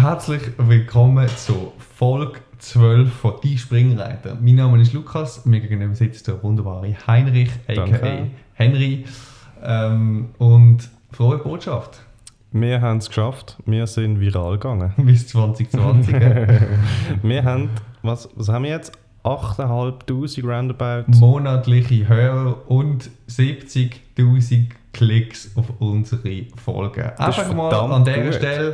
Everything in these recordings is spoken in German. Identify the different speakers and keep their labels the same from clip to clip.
Speaker 1: Herzlich willkommen zu Folge 12 von Die Springreiter. Mein Name ist Lukas, mir gegenüber sitzt der wunderbare Heinrich, a.k.a. Henry. Ähm, und frohe Botschaft.
Speaker 2: Wir haben es geschafft, wir sind viral gegangen.
Speaker 1: Bis 2020.
Speaker 2: wir haben, was, was haben wir jetzt? 8'500 Roundabout.
Speaker 1: Monatliche Hörer und 70'000 Klicks auf unsere Folgen. Einfach mal an dieser. Stelle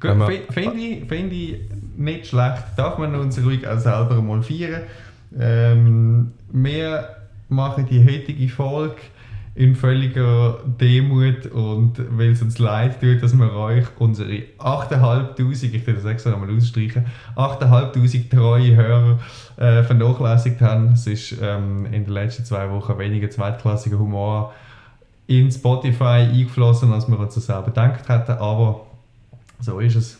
Speaker 1: Finde ich, find ich nicht schlecht. Darf man uns ruhig auch selber mal feiern. Ähm, wir machen die heutige Folge in völliger Demut und weil es uns leid tut, dass wir euch unsere 8'500, ich will das extra nochmal ausstreichen, 8'500 treue Hörer äh, vernachlässigt haben. Es ist ähm, in den letzten zwei Wochen weniger zweitklassiger Humor in Spotify eingeflossen, als wir uns das selber gedacht hätten, aber so ist es.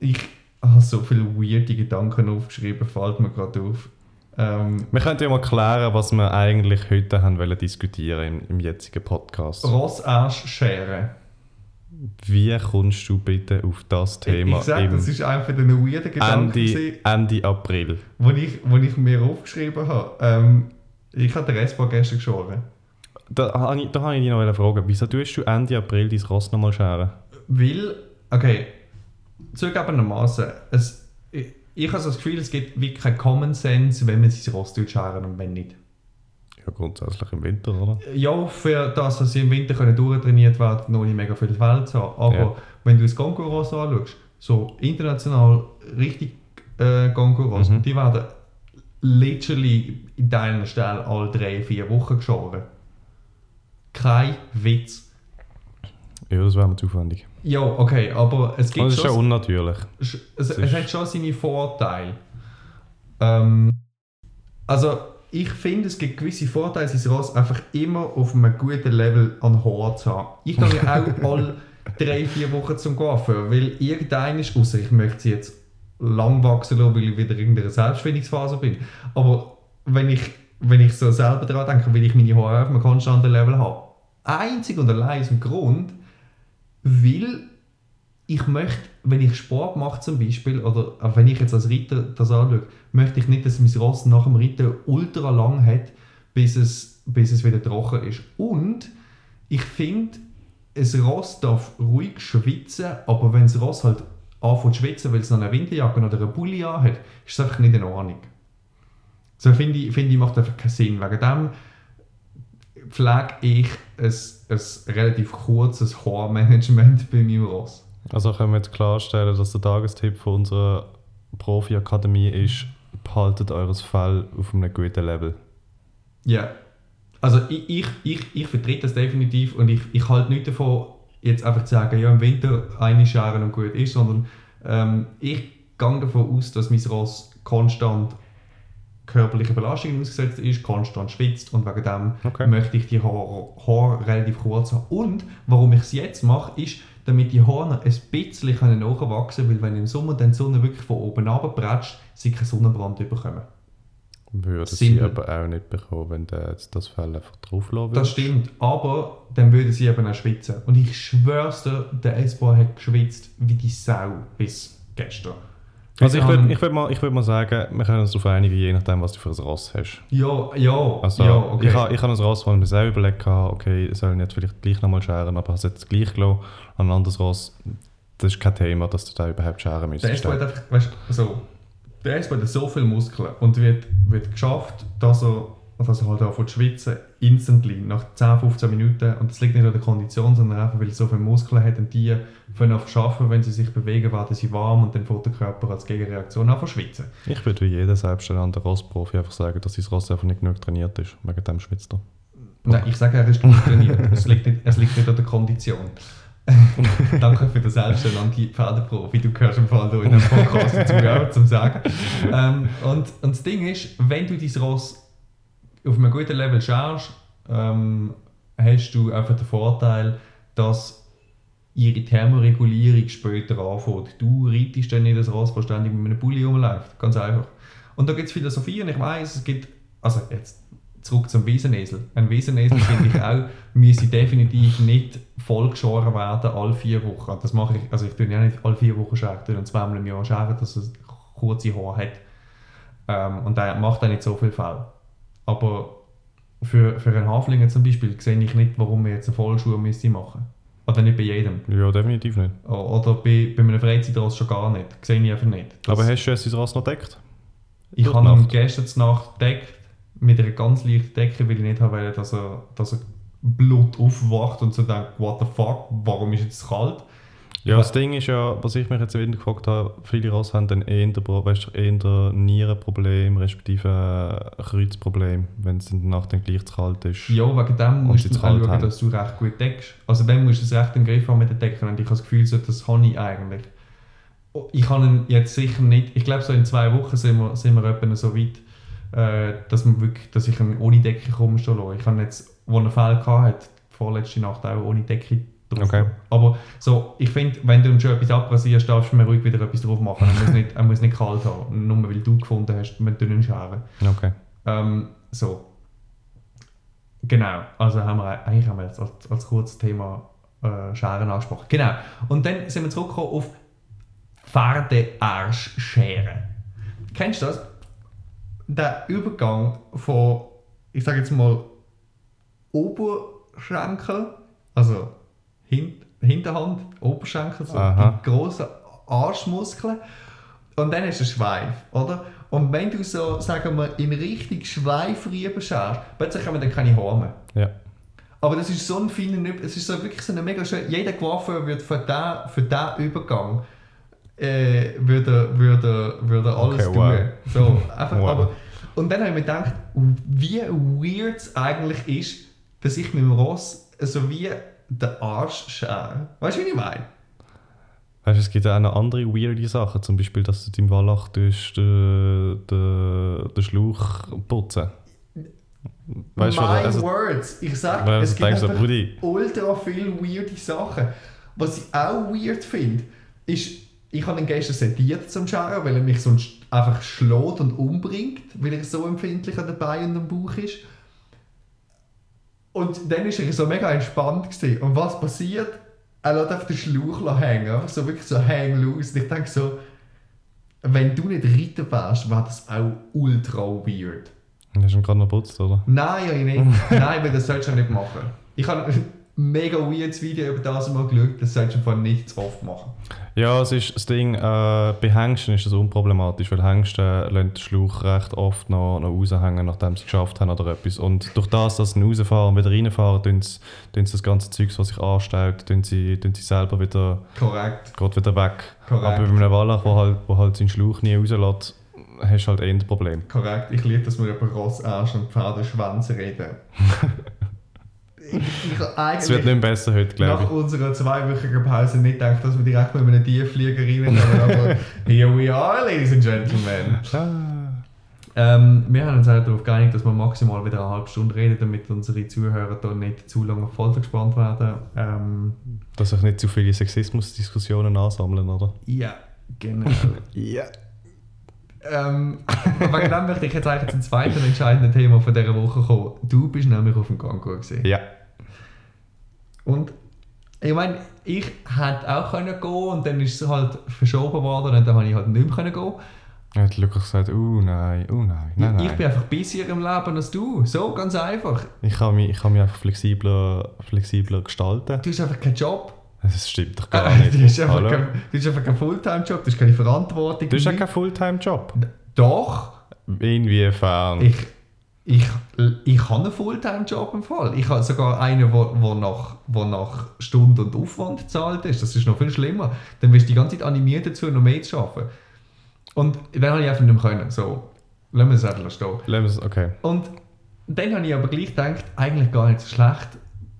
Speaker 1: Ich habe so viele weirde Gedanken aufgeschrieben, fällt mir gerade auf.
Speaker 2: Ähm, wir könnten ja mal klären, was wir eigentlich heute haben wollen diskutieren im, im jetzigen Podcast.
Speaker 1: Rossarschschere.
Speaker 2: Wie kommst du bitte auf das Thema?
Speaker 1: Ich sage, das ist einfach ein weirder Gedanke.
Speaker 2: Ende, Ende April.
Speaker 1: Wo ich, wo ich mir aufgeschrieben habe. Ähm, ich habe den S-Bahn gestern geschoren.
Speaker 2: Da, da habe ich, da habe ich dich noch fragen. Wieso tust du Ende April dein Ross nochmal scheren?
Speaker 1: Weil, okay, zugegebenermaßen, es, ich, ich habe so das Gefühl, es gibt wirklich keinen Common Sense, wenn man sein Ross scheren und wenn nicht.
Speaker 2: Ja, grundsätzlich im Winter, oder?
Speaker 1: Ja, für das, dass sie im Winter können durchtrainiert werden, noch nicht mega viel Feld zu haben. Aber ja. wenn du das Gongo-Ross anschaust, so international richtig äh, Gongo-Ross, mhm. die werden literally in deiner Stelle alle drei, vier Wochen geschoren. Kein Witz.
Speaker 2: Ja, das wäre mir zu aufwendig.
Speaker 1: Ja, okay, aber es gibt
Speaker 2: Das ist schon unnatürlich.
Speaker 1: Es, es, es hat schon seine Vorteile. Ähm, also, ich finde, es gibt gewisse Vorteile, sein Ross einfach immer auf einem guten Level an Haar zu haben. Ich gehe ja auch alle drei, vier Wochen zum Coiffeur, weil irgendein ist, außer ich möchte sie jetzt lang wachsen lassen, weil ich wieder in der Selbstfindungsphase bin. Aber wenn ich, wenn ich so selber daran denke, will ich meine Haare auf einem konstanten Level haben. Einzig und allein aus dem Grund, weil ich möchte, wenn ich Sport mache zum Beispiel, oder wenn ich jetzt als Ritter das anschaue, möchte ich nicht, dass mein Ross nach dem Ritten ultra lang hat, bis es, bis es wieder trocken ist. Und ich finde, ein Ross darf ruhig schwitzen, aber wenn das Ross halt anfängt zu schwitzen, weil es noch eine Winterjacke oder eine Pulli hat, ist es einfach nicht in Ordnung. So finde ich, find ich, macht einfach keinen Sinn. Wegen dem pflege ich ein, ein relativ kurzes Haarmanagement bei meinem Ross.
Speaker 2: Also können wir jetzt klarstellen, dass der Tagestipp von unserer Profi-Akademie ist, behaltet eures Fell auf einem guten Level.
Speaker 1: Ja. Also ich, ich, ich, ich vertrete das definitiv und ich, ich halte nicht davon, jetzt einfach zu sagen, ja im Winter eine Schere und gut ist, sondern ähm, ich gehe davon aus, dass mein Ross konstant körperlichen Belastungen ausgesetzt ist, konstant schwitzt und wegen dem okay. möchte ich die Haare, Haare relativ kurz haben. Und warum ich es jetzt mache, ist, damit die Haare ein bisschen nachwachsen können, weil wenn im Sommer dann die Sonne wirklich von oben runterbretscht, sie keinen Sonnenbrand bekommen.
Speaker 2: Würden sie aber auch nicht bekommen, wenn das Fell einfach drauf
Speaker 1: wird. Das stimmt, aber dann würden sie eben auch schwitzen. Und ich schwör's dir, der S-Bar hat geschwitzt wie die Sau bis gestern.
Speaker 2: Also ich würde ich würd mal, würd mal sagen, wir können uns darauf einigen, je nachdem, was du für ein Ross hast.
Speaker 1: Ja, ja,
Speaker 2: also,
Speaker 1: ja,
Speaker 2: okay. Ich, ich habe ein Ross, wo ich mir selber überlegt habe, okay, ich soll jetzt vielleicht gleich nochmal scheren, aber ich habe es jetzt gleich gelassen. An ein anderes Ross, das ist kein Thema, dass du da überhaupt scheren müsstest.
Speaker 1: Der S-Boy hat einfach, weißt du, also, der S-Boy hat so viele Muskeln und wird, wird geschafft, dass er dass er halt anfängt zu schwitzen, instantly, nach 10, 15 Minuten. Und das liegt nicht an der Kondition, sondern einfach, weil er so viele Muskeln hat und die können auch schaffen, wenn sie sich bewegen, werden sie warm und dann fängt der Körper als Gegenreaktion an zu schwitzen.
Speaker 2: Ich würde wie jeder selbsternannte Rossprofi einfach sagen, dass sein Ross einfach nicht genug trainiert ist. Wegen dem schwitzt er.
Speaker 1: Nein, ich sage, er ist genug trainiert. es, liegt nicht, es liegt nicht an der Kondition. Danke für den selbsternannten Pferdeprofi. Du gehörst im Fall in einem Podcast dazu, zum Sagen. Ähm, und, und das Ding ist, wenn du dein Ross auf einem guten Level schaust, ähm, hast du einfach den Vorteil, dass ihre Thermoregulierung später anfängt. Du reitest dann nicht das Ross, das ständig mit einem Bulli rumläuft. Ganz einfach. Und da gibt es Philosophie und ich weiß, es gibt, also jetzt zurück zum Wiesenesel. Ein Wiesenesel finde ich auch, müsse definitiv nicht vollgeschoren werden alle vier Wochen. Das mache ich, also ich tue ja nicht alle vier Wochen scheren, ich tue zweimal im Jahr scheren, dass es kurze Haare hat. Ähm, und der macht dann nicht so viel Fall. Aber für, für einen Haflinger zum Beispiel sehe ich nicht, warum wir jetzt eine Vollschuhe müssen machen Oder nicht bei jedem.
Speaker 2: Ja, definitiv nicht.
Speaker 1: Oder bei, bei einem Freizeitross schon gar nicht. Sehe ich einfach nicht. Das-
Speaker 2: Aber hast du jetzt dein Ross noch gedeckt?
Speaker 1: ich habe ihn gestern Nacht gedeckt mit einer ganz leichten Decke, weil ich nicht wollte, dass er, dass er Blut aufwacht und so denkt, what the fuck, warum ist jetzt kalt?
Speaker 2: Ja, das Ding ist ja, was ich mich jetzt wieder gefragt habe, viele Ross haben dann eher, weißt, du, eher Nierenproblem, respektive Kreuzproblem, wenn es in der Nacht dann gleich zu kalt ist.
Speaker 1: Ja, wegen dem musst du
Speaker 2: zu kalt
Speaker 1: auch schauen,
Speaker 2: haben.
Speaker 1: dass du recht gut deckst. Also dann musst du es recht im Griff haben mit der Decke und ich habe das Gefühl, so, das habe ich eigentlich. Oh, Ich habe ihn jetzt sicher nicht, ich glaube so in zwei Wochen sind wir, sind wir etwa so weit, äh, dass, man wirklich, dass ich ihn ohne Decke rumstehen lasse. Ich habe jetzt, wo er Fell hatte, vorletzte Nacht auch ohne Decke drauf.
Speaker 2: Okay.
Speaker 1: Aber so, ich finde, wenn du schon etwas abrasierst, darfst du mir ruhig wieder etwas drauf machen. Er muss nicht, er muss nicht kalt haben, nur weil du gefunden hast, mit dünnen Scheren.
Speaker 2: Okay.
Speaker 1: Ähm, so. Genau, also haben wir eigentlich haben wir jetzt als, als kurzes Thema äh, Scheren angesprochen. Genau. Und dann sind wir zurückgekommen auf Pferdearschscheren. Kennst du das? Der Übergang von, ich sage jetzt mal, Oberschenkel, also Hin Hinterhand, Oberschenkel, so
Speaker 2: Aha.
Speaker 1: die grossen Arschmuskeln. Und dann ist der Schweif, oder? Und wenn du so, sagen wir, in Richtung Schweif rüber schaust, plötzlich haben wir dann keine Haare mehr.
Speaker 2: Ja.
Speaker 1: Aber das ist so ein feiner es ist so wirklich so eine mega schön. Jeder Coiffeur wird für diesen für den Übergang äh, würde, würde, würde alles
Speaker 2: Okay,
Speaker 1: tun.
Speaker 2: wow.
Speaker 1: So, einfach,
Speaker 2: Wow.
Speaker 1: aber, und dann habe ich mir gedacht, wie weird es eigentlich ist, dass ich mit dem Ross so wie den Arsch schere. Weißt du, wie ich meine?
Speaker 2: Weißt du, es gibt auch noch andere weirde Sachen, zum Beispiel, dass du deinem Wallach durch den, den, den Schlauch putzen. Weißt du,
Speaker 1: My
Speaker 2: was- also,
Speaker 1: words. Ich
Speaker 2: weil
Speaker 1: es
Speaker 2: du
Speaker 1: gibt
Speaker 2: denkst so,
Speaker 1: einfach
Speaker 2: Brudi,
Speaker 1: ultra viele weirde Sachen. Was ich auch weird finde, ist, ich habe ihn gestern sediert zum Scheren, weil er mich sonst einfach schlägt und umbringt, weil er so empfindlich an den Beinen und am Bauch ist. Und dann war er so mega entspannt. Gewesen. Und was passiert? Er lässt auf den Schlauch hängen, einfach so wirklich so hang loose. Und ich denke so, wenn du nicht reiten wärst, wäre das auch ultra weird.
Speaker 2: hast du ihn gerade noch putzt, oder?
Speaker 1: Nein, ja, ich nicht. Nein, weil das solltest du nicht machen. Ich habe mega weirdes Video über das mal geschaut, das solltest du einfach nicht zu oft machen.
Speaker 2: Ja, es ist das Ding, äh, bei Hengsten ist das unproblematisch, weil Hengsten lassen den Schlauch recht oft noch, noch raushängen, nachdem sie geschafft haben oder etwas. Und durch das, dass sie rausfahren und wieder reinfahren, tun sie, tun sie das ganze Zeug, was sich anstellt, tun sie, tun sie selber wieder,
Speaker 1: Korrekt.
Speaker 2: geht wieder weg.
Speaker 1: Korrekt.
Speaker 2: Aber bei einem Wallach, wo halt, wo halt seinen Schlauch nie rauslässt, hast du halt eh ein Problem.
Speaker 1: Korrekt. Ich liebe, dass wir über Rossarsch und Pferdeschwänze reden. ich ich
Speaker 2: Es wird nicht besser heute, glaube
Speaker 1: nach unserer zweiwöchigen Pause nicht gedacht, dass wir direkt mit einem Tiefflieger reinkommen, aber here we are, ladies and gentlemen.
Speaker 2: ich. Ah.
Speaker 1: Ähm, wir haben uns auch darauf geeinigt, dass wir maximal wieder eine halbe Stunde reden, damit unsere Zuhörer da nicht zu lange auf Folter gespannt werden. Ähm,
Speaker 2: Dass sich nicht zu viele Sexismusdiskussionen ansammeln, oder?
Speaker 1: ja, genau.
Speaker 2: Ja.
Speaker 1: ähm, wegen dem möchte ich jetzt eigentlich zum zweiten entscheidenden Thema von dieser Woche kommen. Du bist nämlich auf dem Gango gesehen.
Speaker 2: Ja.
Speaker 1: Und ich meine, ich hätte auch können gehen und dann ist es halt verschoben worden und dann habe ich halt nicht mehr können gehen.
Speaker 2: Er hat Lukas gesagt, oh nein, oh nein, nein,
Speaker 1: ich
Speaker 2: nein.
Speaker 1: bin einfach busier im Leben als du. So, ganz einfach.
Speaker 2: Ich kann mich, ich kann mich einfach flexibler, flexibler gestalten.
Speaker 1: Du hast einfach keinen Job.
Speaker 2: Das stimmt doch gar nicht.
Speaker 1: du, hast einfach
Speaker 2: Hallo?
Speaker 1: kein, du hast einfach keinen Fulltime-Job, du hast keine Verantwortung.
Speaker 2: Du hast
Speaker 1: nichts.
Speaker 2: keinen Fulltime-Job.
Speaker 1: Doch.
Speaker 2: Inwiefern?
Speaker 1: Ich, ich, ich habe einen Fulltime-Job im Fall. Ich habe sogar einen, wo, wo, nach, wo nach Stunde und Aufwand gezahlt ist. Das ist noch viel schlimmer. Dann wirst du die ganze Zeit animiert dazu, noch mehr zu arbeiten. Und dann habe ich einfach nicht mehr können. So, lassen wir es einfach stehen.
Speaker 2: Lassen wir Okay.
Speaker 1: Und dann habe ich aber gleich gedacht, eigentlich gar nicht so schlecht,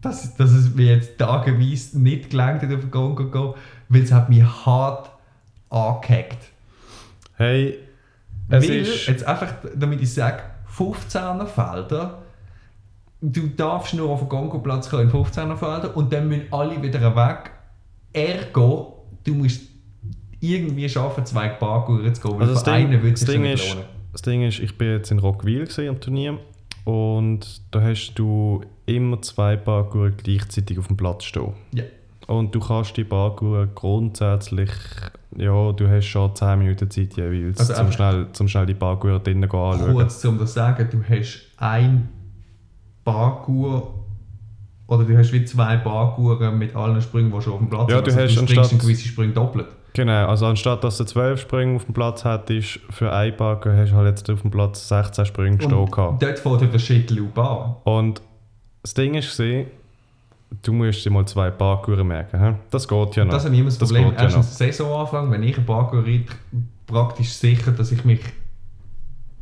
Speaker 1: dass, dass es mir jetzt tageweise nicht gelangt hat, auf den Gang zu gehen, weil es hat mich hart angehackt.
Speaker 2: Hey, es
Speaker 1: Weil,
Speaker 2: ist...
Speaker 1: jetzt einfach, damit ich sage, 15er Felder, du darfst nur auf den Gongoplatz kommen in 15er Felder und dann müssen alle wieder weg. Ergo, du musst irgendwie schaffen, zwei Parkour zu gehen, weil
Speaker 2: Also das
Speaker 1: für
Speaker 2: Ding,
Speaker 1: einen würde
Speaker 2: das,
Speaker 1: es
Speaker 2: ist, das Ding ist, ich bin jetzt in Rockwil gewesen, am Turnier und da hast du immer zwei Parkour gleichzeitig auf dem Platz stehen.
Speaker 1: Ja.
Speaker 2: Und du kannst die Parkour grundsätzlich, ja, du hast schon 10 Minuten Zeit jeweils,
Speaker 1: Also
Speaker 2: zum, schnell, zum schnell die Parkour drinnen anschauen.
Speaker 1: Kurz um das zu sagen, du hast ein Parkour oder du hast wie zwei Parkouren mit allen Sprüngen, die schon auf dem Platz
Speaker 2: Ja,
Speaker 1: sind.
Speaker 2: du
Speaker 1: Also
Speaker 2: hast
Speaker 1: du springst
Speaker 2: anstatt-
Speaker 1: einen gewissen Sprung doppelt.
Speaker 2: Genau, also anstatt dass du 12 Sprünge auf dem Platz hättest für ein Parkour, hast du halt jetzt auf dem Platz 16 Sprünge stehen gehabt.
Speaker 1: dort ja der Shit-Loop an.
Speaker 2: Und das Ding ist, gewesen, du musst dir mal zwei Parkour merken. hä? Das geht ja noch.
Speaker 1: Das ist immer das
Speaker 2: Das
Speaker 1: Problem.
Speaker 2: ja
Speaker 1: Erstens Saisonanfang, wenn ich ein Parkour reite, praktisch sicher, dass ich mich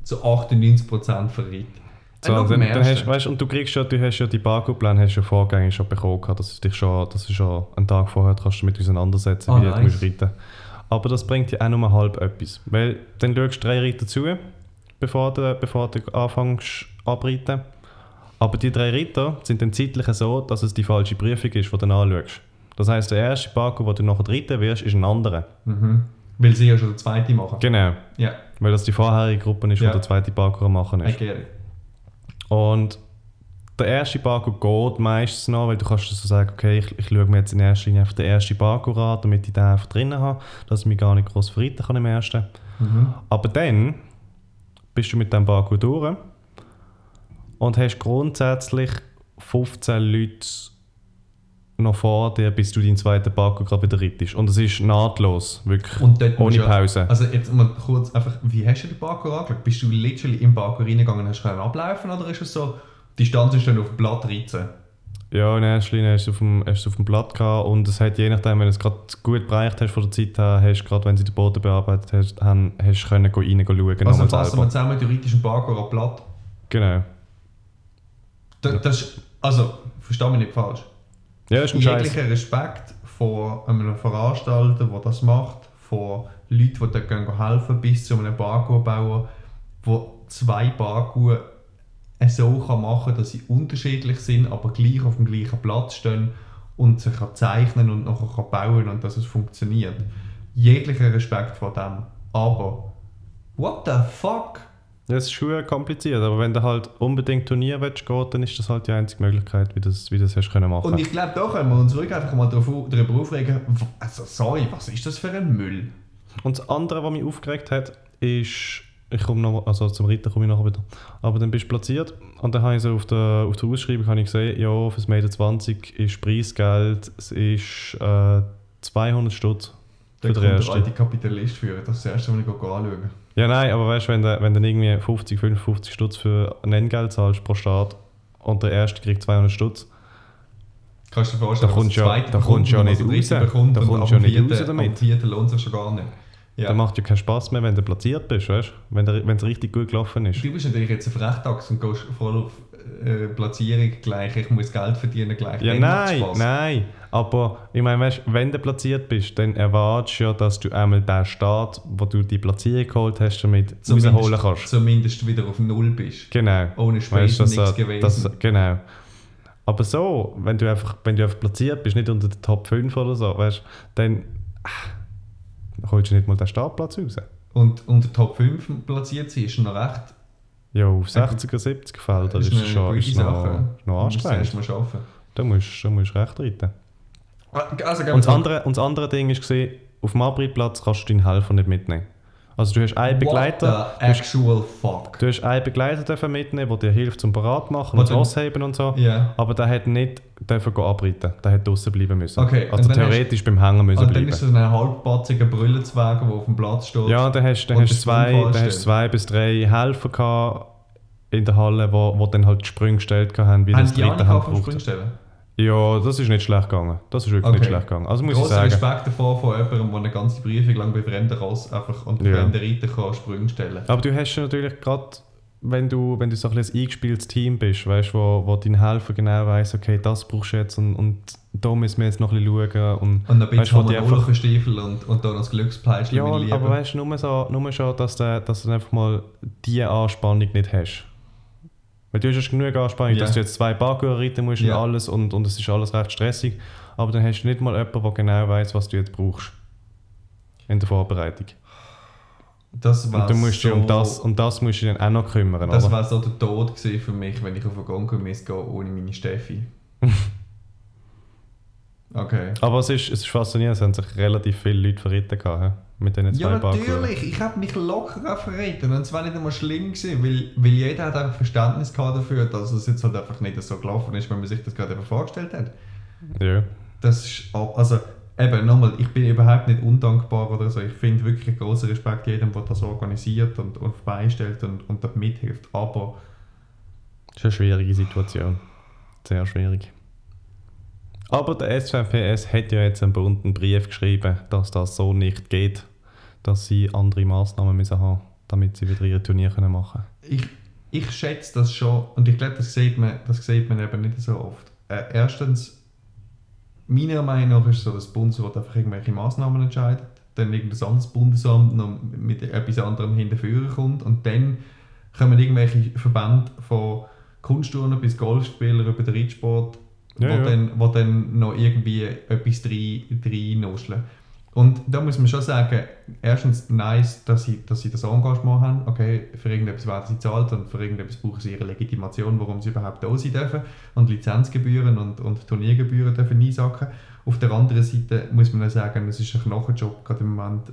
Speaker 1: zu 98% verreite.
Speaker 2: So,
Speaker 1: Äh,
Speaker 2: dann, dann hast, weißt, und du kriegst ja, du hast ja die Parkourpläne hast du ja vorgängig schon bekommen, dass du dich schon, dass du schon einen Tag vorher kannst du damit auseinandersetzen,
Speaker 1: Ah,
Speaker 2: wie du
Speaker 1: nice.
Speaker 2: musst reiten. Aber das bringt dir auch nur halb etwas, weil dann schaust du drei Reiter zu, bevor du, bevor du anfängst abreiten. Aber die drei Reiter sind dann zeitlich so, dass es die falsche Prüfung ist, die du anschaust. Das heisst, der erste Parkour, den du nachher reiten wirst, ist ein anderer.
Speaker 1: Mhm. Weil sie ja schon der zweite machen.
Speaker 2: Genau,
Speaker 1: Ja,
Speaker 2: weil das die vorherige Gruppe ist,
Speaker 1: Ja.
Speaker 2: wo der zweite Parkour machen ist.
Speaker 1: it.
Speaker 2: Und der erste Parkour geht meistens noch, weil du kannst so sagen, okay, ich, ich schaue mir jetzt in erster Linie einfach den ersten Parkour an, damit ich den einfach drinnen habe, dass ich mich gar nicht groß verreiten kann im ersten.
Speaker 1: Mhm.
Speaker 2: Aber dann bist du mit dem Parkour durch und hast grundsätzlich 15 Leute noch vor dir, bis du deinen zweiten Parkour gerade wieder reitest. Und es ist nahtlos, wirklich, ohne Pause.
Speaker 1: Also jetzt mal kurz einfach, wie hast du den Parkour angeschaut? Bist du literally im Parkour reingegangen und hast können ablaufen oder ist es so, die Distanz ist dann auf dem Blatt reizen?
Speaker 2: Ja, in erster Linie hast du es auf dem, hast du es auf dem Blatt gehabt und es hat je nachdem, wenn du es gerade gut bereicht hast von der Zeit her, hast gerade wenn sie den Boden bearbeitet hast, haben, hast du können rein schauen,
Speaker 1: Also fassen wir zusammen, du reitest einen Parkour am Blatt.
Speaker 2: Genau.
Speaker 1: Da, das ist, also, versteh mich nicht falsch.
Speaker 2: Ja, ist ein Scheiß.
Speaker 1: Jeglicher Respekt vor einem Veranstalter, der das macht, vor Leuten, die dort helfen, bis zu einem Parkourbauer, der zwei Parkour so kann machen dass sie unterschiedlich sind, aber gleich auf dem gleichen Platz stehen und sich kann zeichnen und nachher kann bauen und dass es funktioniert. Jeglicher Respekt vor dem. Aber, what the fuck?
Speaker 2: Ja, es ist schon kompliziert, aber wenn du halt unbedingt Turnier willst, gehen, dann ist das halt die einzige Möglichkeit, wie du das, wie das hast können machen
Speaker 1: Und ich glaube, da können wir uns ruhig einfach mal darüber aufregen, also sorry, was ist das für ein Müll?
Speaker 2: Und das andere, was mich aufgeregt hat, ist, ich komme noch, also zum Reiten komme ich nachher wieder, aber dann bist du platziert und dann habe ich so auf der, auf der Ausschreibung habe ich gesehen, ja, fürs Mädel 20 ist Preisgeld, es ist äh, 200 Stutz
Speaker 1: Da
Speaker 2: für
Speaker 1: kommt der alte Kapitalist führen, das ist das erste, was ich anschaue.
Speaker 2: Ja, nein, aber weißt du, wenn du, wenn du irgendwie 50, 55 Stutz für ein Nenngeld zahlst pro Start und der erste kriegt 200 Stutz,
Speaker 1: Kannst du dir vorstellen,
Speaker 2: Da kommst du
Speaker 1: der
Speaker 2: ja- da kommst ja nicht raus. Da kommst ja nicht raus damit.
Speaker 1: Dem Vierten lohnt sich schon gar nicht. Ja.
Speaker 2: dann macht ja keinen Spaß mehr, wenn du platziert bist, weißt du? Wenn es richtig gut gelaufen ist.
Speaker 1: Du bist natürlich jetzt ein Frechtax und gehst voll auf äh, Platzierung gleich, ich muss Geld verdienen gleich.
Speaker 2: Ja, nein, nein. Aber ich meine, weißt, wenn du platziert bist, dann erwartest du ja, dass du einmal den Start, wo du die Platzierung geholt hast, damit rausholen kannst.
Speaker 1: zumindest wieder auf Null bist.
Speaker 2: Genau.
Speaker 1: Ohne Spesen
Speaker 2: dass,
Speaker 1: nichts
Speaker 2: äh,
Speaker 1: gewesen.
Speaker 2: das, genau. Aber so, wenn du, einfach, wenn du einfach platziert bist, nicht unter den Top 5 oder so, weißt, dann äh, holst du nicht mal den Startplatz raus.
Speaker 1: und unter Top 5 platziert sie ist noch recht.
Speaker 2: Ja, auf 60er, 70er Felder ist, es schon ist noch, noch
Speaker 1: Das
Speaker 2: anstrengend.
Speaker 1: musst du.
Speaker 2: Da musst, da musst du recht reiten.
Speaker 1: Also,
Speaker 2: Und das andere, und das andere Ding ist, gewesen, auf dem Abreitplatz kannst du deinen Helfer nicht mitnehmen. Also du hast einen Begleiter,
Speaker 1: What the actual fuck?
Speaker 2: du hast einen Begleiter dürfen mitnehmen, der dir hilft zum Parat machen und das Ausheben und so.
Speaker 1: Ja.
Speaker 2: Aber der hat nicht dürfen abreiten. Der hat draußen bleiben müssen.
Speaker 1: Okay,
Speaker 2: Also
Speaker 1: und dann
Speaker 2: theoretisch beim Hängen müssen
Speaker 1: Und dann
Speaker 2: bleiben.
Speaker 1: ist es ein halbpatziger Brüllenzwerg, der auf dem Platz steht.
Speaker 2: Ja, und dann hast, dann
Speaker 1: Und
Speaker 2: hast, du
Speaker 1: das
Speaker 2: zwei, dann hast zwei bis drei Helfer gehabt in der Halle, wo, wo dann halt die Sprünge gestellt haben, wie das
Speaker 1: die
Speaker 2: dritte haben
Speaker 1: vom
Speaker 2: gebraucht. Ja, das ist nicht schlecht gegangen. Das ist wirklich
Speaker 1: Okay.
Speaker 2: nicht schlecht gegangen. Also muss ich
Speaker 1: Grosser
Speaker 2: sagen.
Speaker 1: Respekt davor von jemandem, der eine ganze Prüfung lang bei fremden Ross einfach und
Speaker 2: Ja.
Speaker 1: fremden Reiter kann Sprünge stellen
Speaker 2: Aber du hast ja natürlich gerade, wenn du, wenn du so ein, ein eingespieltes Team bist, weißt, wo, wo dein Helfer genau weiss, okay, das brauchst du jetzt und, und da müssen wir jetzt noch ein bisschen schauen. Und,
Speaker 1: Und bisschen
Speaker 2: Weißt du, die einfach-
Speaker 1: Stiefel und, und dann noch das Glückspeitschen
Speaker 2: ja, aber weißt du, nur, so, nur schon, dass du, dass du einfach mal diese Anspannung nicht hast. Weil du hast genug Anspannung,
Speaker 1: Ja.
Speaker 2: dass du jetzt zwei Parkour reiten musst
Speaker 1: Ja.
Speaker 2: und alles und, und es ist alles recht stressig. Aber dann hast du nicht mal jemanden, der genau weiss, was du jetzt brauchst. In der Vorbereitung.
Speaker 1: Das
Speaker 2: Und du musst
Speaker 1: so,
Speaker 2: dich um das, um das musst du dann auch noch kümmern,
Speaker 1: das war so der Tod für mich, wenn ich auf eine Gongo-Messe gehe ohne meine Steffi. Okay.
Speaker 2: Aber es ist, es ist faszinierend, es haben sich relativ viele Leute verritten gehabt? Mit diesen zwei
Speaker 1: Ja, natürlich. Ich habe mich locker auch verraten. Und es war nicht einmal schlimm gewesen, weil, weil jeder hat einfach Verständnis gehabt dafür, dass es jetzt halt einfach nicht so gelaufen ist, wie man sich das gerade eben vorgestellt hat.
Speaker 2: Ja.
Speaker 1: Das ist, ab- also eben nochmal, ich bin überhaupt nicht undankbar oder so. Ich finde wirklich großen Respekt jedem, der das organisiert und, und beistellt und, und dort mithilft. Aber
Speaker 2: Das ist eine schwierige Situation. Sehr schwierig. Aber der SVPS hat ja jetzt einen bunten Brief geschrieben, dass das so nicht geht, dass sie andere Massnahmen müssen haben, damit sie wieder ihre Turnier können machen
Speaker 1: ich, ich schätze das schon und ich glaube, das sieht man, das sieht man eben nicht so oft. Äh, erstens, meiner Meinung nach ist es so, dass der Bundesrat einfach irgendwelche Massnahmen entscheidet, dann irgendein anderes Bundesamt noch mit etwas anderem hinterführen kommt und dann kommen irgendwelche Verbände von Kunstturner bis Golfspieler über den Reitsport,
Speaker 2: Ja,
Speaker 1: wo,
Speaker 2: ja.
Speaker 1: Dann, wo dann noch irgendwie etwas reinnuscheln. Und da muss man schon sagen, erstens nice, dass sie, dass sie das Engagement haben. Okay, für irgendetwas werden sie zahlt und für irgendetwas brauchen sie ihre Legitimation, warum sie überhaupt da sein dürfen. Und Lizenzgebühren und, und Turniergebühren dürfen einsacken. Auf der anderen Seite muss man auch sagen, es ist ein Knochenjob, gerade im Moment,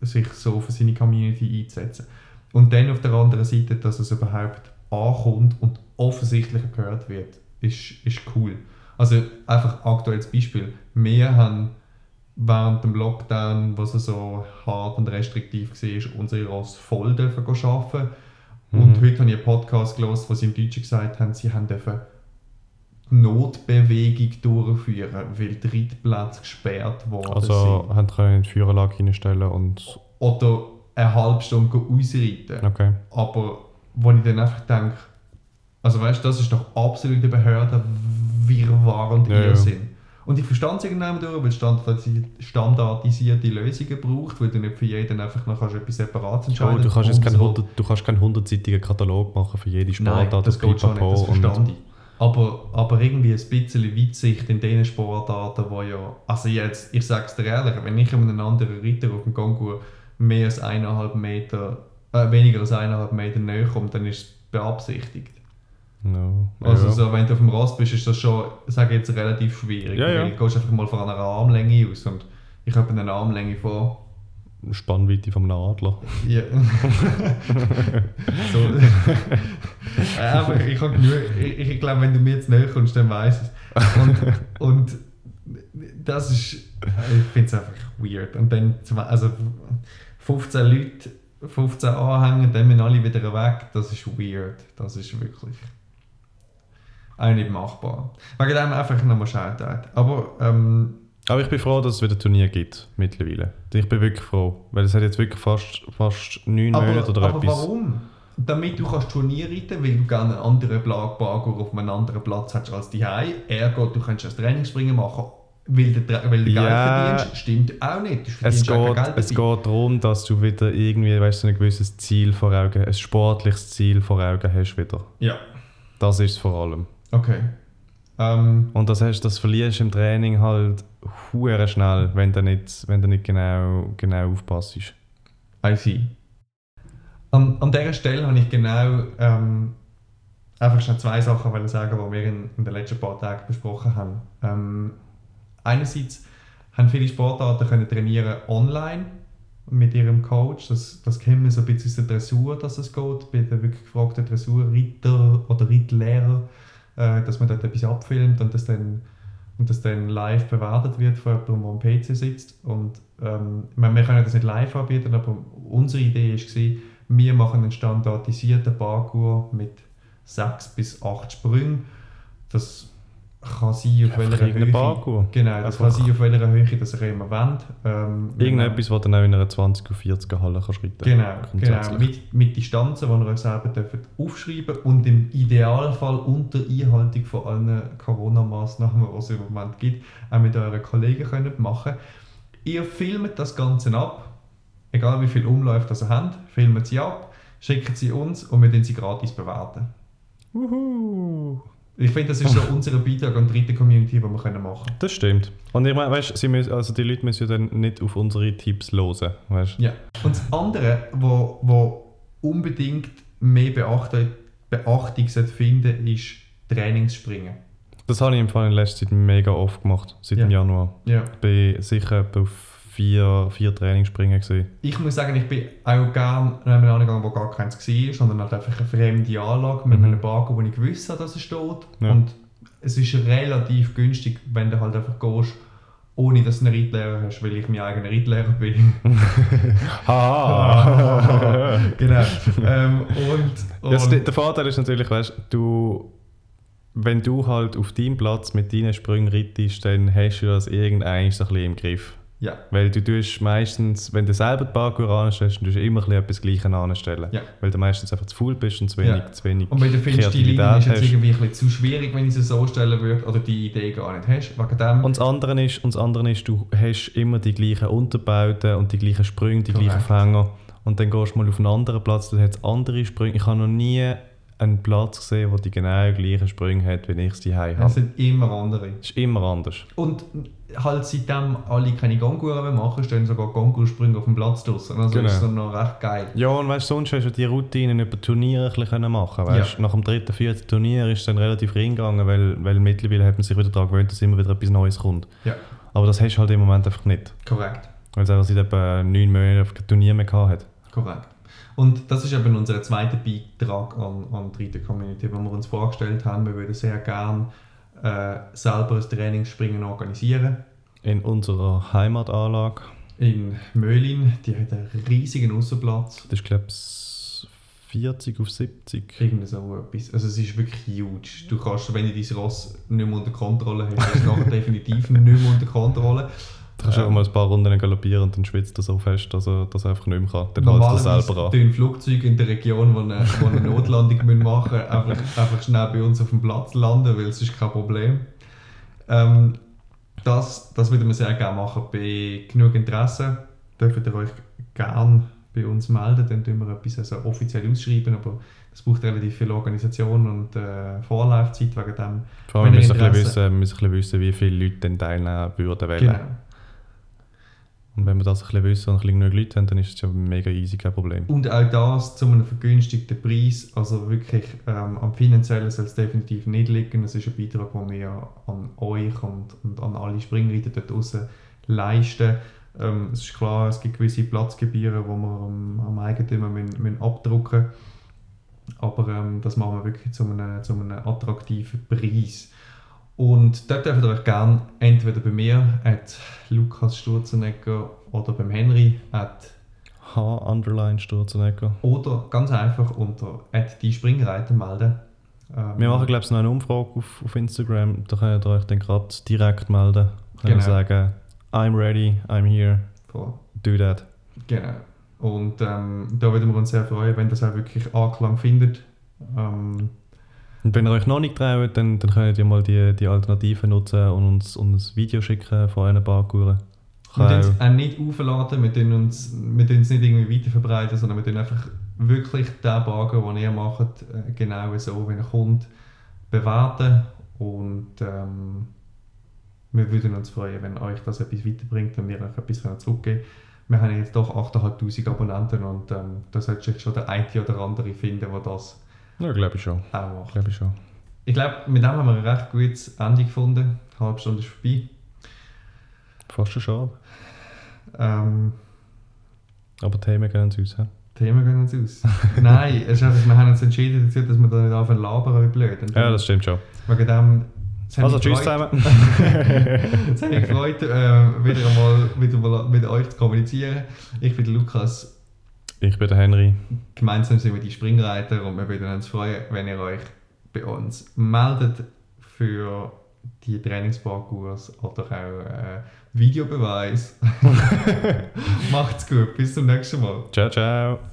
Speaker 1: sich so für seine Community einzusetzen. Und dann auf der anderen Seite, dass es überhaupt ankommt und offensichtlich gehört wird, ist, ist cool. Also einfach aktuelles Beispiel. Wir haben während dem Lockdown, was so hart und restriktiv war, unsere Ross voll dürfen arbeiten. Und
Speaker 2: Mhm.
Speaker 1: heute habe ich einen Podcast gelesen, wo sie im Deutschen gesagt haben, sie haben dürfen Notbewegung durchführen, weil die Reitplätze gesperrt worden
Speaker 2: Also
Speaker 1: sind.
Speaker 2: haben können in die Führerlage hineinstellen und...
Speaker 1: Oder eine halbe Stunde ausreiten.
Speaker 2: Okay.
Speaker 1: Aber wo ich dann einfach denke, also weißt du, das ist doch absolute Behörde Wirrwarr und
Speaker 2: Ja, ja.
Speaker 1: Irrsinn. Und ich verstand es irgendwann durch, weil es standardisi- standardisierte Lösungen braucht, weil du nicht für jeden einfach noch kannst etwas Separates
Speaker 2: Oh,
Speaker 1: entscheiden
Speaker 2: du, kannst jetzt keinen
Speaker 1: Bundesrat-
Speaker 2: 100, du kannst keinen 100-seitigen Katalog machen für jede
Speaker 1: Nein,
Speaker 2: Sportart.
Speaker 1: das geht schon nicht, das verstand ich. Aber, aber irgendwie ein bisschen Weitsicht in den Sportarten, wo ja... Also jetzt, ich sage es dir ehrlich, wenn ich einem anderen Ritter auf dem Kongur mehr als eineinhalb Meter, äh, weniger als eineinhalb Meter näher komme, dann ist es beabsichtigt.
Speaker 2: No.
Speaker 1: Also
Speaker 2: ja.
Speaker 1: so, wenn du auf dem Ross bist, ist das schon, sage ich jetzt, relativ schwierig.
Speaker 2: Ja, ja.
Speaker 1: Weil du gehst einfach mal von einer Armlänge aus und ich habe eine Armlänge von...
Speaker 2: Spannweite vom Adler.
Speaker 1: Ja. so. Äh, Aber ich habe genug, ich, ich glaube, wenn du mir jetzt näher kommst, dann weiss ich es. Und, und das ist, ich finde es einfach weird. Und dann, zwei- also 15 Leute, 15 Anhänger, dann müssen alle wieder weg, das ist weird. Das ist wirklich auch nicht machbar. Wegen dem einfach nochmal Shoutout. Aber ähm,
Speaker 2: Aber ich bin froh, dass es wieder Turnier gibt mittlerweile. Ich bin wirklich froh, weil es hat jetzt wirklich fast, fast neun
Speaker 1: Aber,
Speaker 2: Monate oder
Speaker 1: aber
Speaker 2: etwas.
Speaker 1: warum? Damit du kannst Turnier reiten, weil du gerne einen anderen Parkour auf einem anderen Platz hast als die Ergo, du kannst das Trainingsspringen machen, weil du, weil du Geld
Speaker 2: Ja.
Speaker 1: verdienst. Stimmt auch nicht.
Speaker 2: Es geht, es geht darum, dass du wieder irgendwie weißt, so ein gewisses Ziel vor Augen, ein sportliches Ziel vor Augen hast wieder.
Speaker 1: Ja,
Speaker 2: Das ist es vor allem.
Speaker 1: Okay. Ähm,
Speaker 2: Und das, hast, das verlierst du im Training halt hure schnell, wenn du nicht, wenn du nicht genau, genau aufpasst.
Speaker 1: I see. An, an dieser Stelle habe ich genau ähm, einfach schon zwei Sachen wollen sagen, die wir in, in den letzten paar Tagen besprochen haben. Ähm, einerseits haben viele Sportarten können trainieren online mit ihrem Coach. Das, das kennen wir so ein bisschen aus der Dressur, dass es geht, bei den wirklich gefragten Dressurritter oder Reitlehrer, äh, dass man dort etwas abfilmt und das dann und das dann live bewertet wird von jemandem, der am PC sitzt. Und ähm, wir können das nicht live anbieten, aber unsere Idee war, wir machen einen standardisierten Parkour mit 6 bis 8 Sprüngen. Das kann sein, auf welcher Höhe.
Speaker 2: Parkour.
Speaker 1: Genau, das kann sein, auf welcher Höhe das ihr immer wollt. Ähm,
Speaker 2: Irgendetwas, was dann auch in einer 20 auf 40er Halle kannst reiten
Speaker 1: Genau, genau. Mit, mit Distanzen, die ihr euch selber dürft aufschreiben und im Idealfall unter Einhaltung von allen Corona-Massnahmen, die es im Moment gibt, auch mit euren Kollegen könnt machen Ihr filmt das Ganze ab, egal wie viel Umläufe das ihr habt, filmt sie ab, schickt sie uns und wir den sie gratis bewerten.
Speaker 2: Uhu.
Speaker 1: Ich finde, das ist so unser Beitrag an die dritte Community, den wir können machen können.
Speaker 2: Das stimmt. Und ich meine, weißt, sie müssen, also die Leute müssen ja dann nicht auf unsere Tipps hören. Weißt?
Speaker 1: Ja. Und das andere, wo, wo unbedingt mehr Beachtung, Beachtung finden ist Trainingsspringen.
Speaker 2: Das habe ich im Fall in letzter Zeit mega oft gemacht, seit
Speaker 1: Ja.
Speaker 2: dem Januar.
Speaker 1: Ja.
Speaker 2: Bin sicher auf vier, vier Trainingsspringen gewesen.
Speaker 1: Ich muss sagen, ich bin auch gerne an einem angegangen, wo gar keins war, sondern halt einfach eine fremde Anlage mit
Speaker 2: Mhm.
Speaker 1: einem Barcode, wo ich gewusst habe, dass es steht.
Speaker 2: Ja.
Speaker 1: Und es ist relativ günstig, wenn du halt einfach gehst, ohne dass du einen Reitlehrer hast, weil ich mein eigener Reitlehrer bin.
Speaker 2: Haha!
Speaker 1: genau. ähm, und, und
Speaker 2: Ja, der Vorteil ist natürlich, weißt du, wenn du halt auf deinem Platz mit deinen Sprüngen reitest, dann hast du das irgendein so ein bisschen im Griff.
Speaker 1: Ja,
Speaker 2: Weil du tust meistens, wenn du selber die Parkour anstellst, dann tust du immer etwas Gleiches anstellen.
Speaker 1: Ja.
Speaker 2: Weil du meistens einfach zu faul bist und zu wenig,
Speaker 1: Ja.
Speaker 2: zu wenig
Speaker 1: Und wenn du findest, die Linie ist jetzt irgendwie ein bisschen zu schwierig, wenn ich sie so stellen würde, oder die Idee gar nicht hast, wegen dem...
Speaker 2: Und das andere ist, und das andere ist, du hast immer die gleichen Unterbauten und die gleichen Sprünge, die
Speaker 1: Korrekt.
Speaker 2: gleichen Fänger. Und dann gehst du mal auf einen anderen Platz, da hat es andere Sprünge. Ich habe noch nie einen Platz gesehen, der die genau gleichen Sprünge hat, wie ich es die habe.
Speaker 1: es sind immer andere.
Speaker 2: Das ist immer anders.
Speaker 1: Und halt seitdem alle keine Gonguren mehr machen, stehen sogar Gongur-Sprünge auf dem Platz draussen. Also
Speaker 2: Genau.
Speaker 1: ist das noch recht geil.
Speaker 2: Ja, und weißt, sonst hast du die Routinen über Turniere ein bisschen machen können. Weißt,
Speaker 1: Ja.
Speaker 2: Nach dem dritten, vierten Turnier ist es dann relativ reingegangen, weil, weil mittlerweile hat man sich wieder daran gewöhnt, dass immer wieder etwas Neues kommt.
Speaker 1: Ja,
Speaker 2: Aber das hast du halt im Moment einfach nicht.
Speaker 1: korrekt.
Speaker 2: Weil es einfach seit etwa neun Monaten kein Turnier mehr gehabt hat.
Speaker 1: Korrekt. Und das ist eben unser zweiter Beitrag an, an die dritte Community, wo wir uns vorgestellt haben, wir würden sehr gerne äh, selber ein Trainingsspringen organisieren.
Speaker 2: In unserer Heimatanlage,
Speaker 1: In Möhlin, die hat einen riesigen Aussenplatz.
Speaker 2: das ist glaube ich 40 auf 70.
Speaker 1: Irgend so etwas. Also es ist wirklich huge. Du kannst, wenn du dein Ross nicht mehr unter Kontrolle hast, ist es definitiv nicht mehr unter Kontrolle.
Speaker 2: Du kannst
Speaker 1: Ähm.
Speaker 2: einfach mal ein paar Runden galoppieren und dann schwitzt er so fest, dass er, dass er einfach nicht mehr kann. Dann hält er selber
Speaker 1: Normalerweise
Speaker 2: an.
Speaker 1: tun Flugzeuge in der Region, die eine, die eine Notlandung müssen machen müssen, einfach, einfach schnell bei uns auf dem Platz landen, weil es ist kein Problem. Ähm, das, das würden wir sehr gerne machen. Bei genug Interesse dürft ihr euch gerne bei uns melden, dann tun wir etwas also offiziell ausschreiben, aber es braucht relativ viel Organisation und äh, Vorlaufzeit wegen dem.
Speaker 2: Vor allem müssen wir müssen ein bisschen wissen, wie viele Leute denn teilnehmen würden wollen.
Speaker 1: Genau.
Speaker 2: Und wenn wir das ein bisschen wissen und ein bisschen genug Leute haben, dann ist es ja mega easy, kein Problem.
Speaker 1: Und auch das zu einem vergünstigten Preis. Also wirklich ähm, am finanziellen soll es definitiv nicht liegen. Es ist ein Beitrag, den wir an euch und, und an alle Springreiter dort draußen leisten. Ähm, es ist klar, es gibt gewisse Platzgebühren, die wir am, am Eigentümer müssen, müssen abdrucken müssen. Aber ähm, das machen wir wirklich zu einem, zu einem attraktiven Preis. Und dort dürft ihr euch gerne entweder bei mir, at Lukas Sturzenegger, oder beim Henry, at
Speaker 2: H underline Sturzenegger.
Speaker 1: oder ganz einfach unter die Springreiter melden. Ähm,
Speaker 2: Wir machen, glaube ich, noch eine Umfrage auf, auf Instagram. Da könnt ihr euch dann gerade direkt melden. Könnt
Speaker 1: Genau.
Speaker 2: sagen, I'm ready, I'm here,
Speaker 1: voll.
Speaker 2: do that.
Speaker 1: Genau. Und ähm, da würden wir uns sehr freuen, wenn das auch wirklich Anklang findet. Ähm,
Speaker 2: Und wenn ihr euch noch nicht traut, dann, dann könnt ihr mal die, die Alternative nutzen und uns, uns ein Video schicken von euren Parkouren.
Speaker 1: wir tun es auch nicht aufladen, wir tun uns, wir tun es nicht irgendwie weiter verbreiten, sondern wir tun einfach wirklich den Bagger, den ihr macht, äh, genau so, wie er kommt, bewerten. Und ähm, wir würden uns freuen, wenn euch das etwas weiterbringt und wir euch etwas können zurückgeben können. Wir haben jetzt doch 8'500 Abonnenten und ähm, da sollte sich schon der eine oder andere finden, der das
Speaker 2: Ja, glaube ich schon.
Speaker 1: auch macht.
Speaker 2: Glaube ich schon.
Speaker 1: Ich glaube, mit dem haben wir ein recht gutes Ende gefunden. Eine halbe Stunde ist vorbei.
Speaker 2: Fast schon schade.
Speaker 1: Ähm,
Speaker 2: Aber Themen gehen uns aus. hä?
Speaker 1: Themen gehen uns aus. Nein, es ist einfach, wir haben uns entschieden dass wir da nicht anfangen labern wie blöd. Und
Speaker 2: Ja, das stimmt schon.
Speaker 1: Wegen dem...
Speaker 2: Also, tschüss zusammen.
Speaker 1: Es hat mich gefreut, äh, wieder einmal wieder mal mit euch zu kommunizieren. Ich bin Lukas.
Speaker 2: Ich bin der Henry.
Speaker 1: Gemeinsam sind wir die Springreiter und wir würden uns freuen, wenn ihr euch bei uns meldet für die Trainingsparcours oder auch äh, Videobeweis. Macht's gut, bis zum nächsten Mal.
Speaker 2: Ciao, ciao.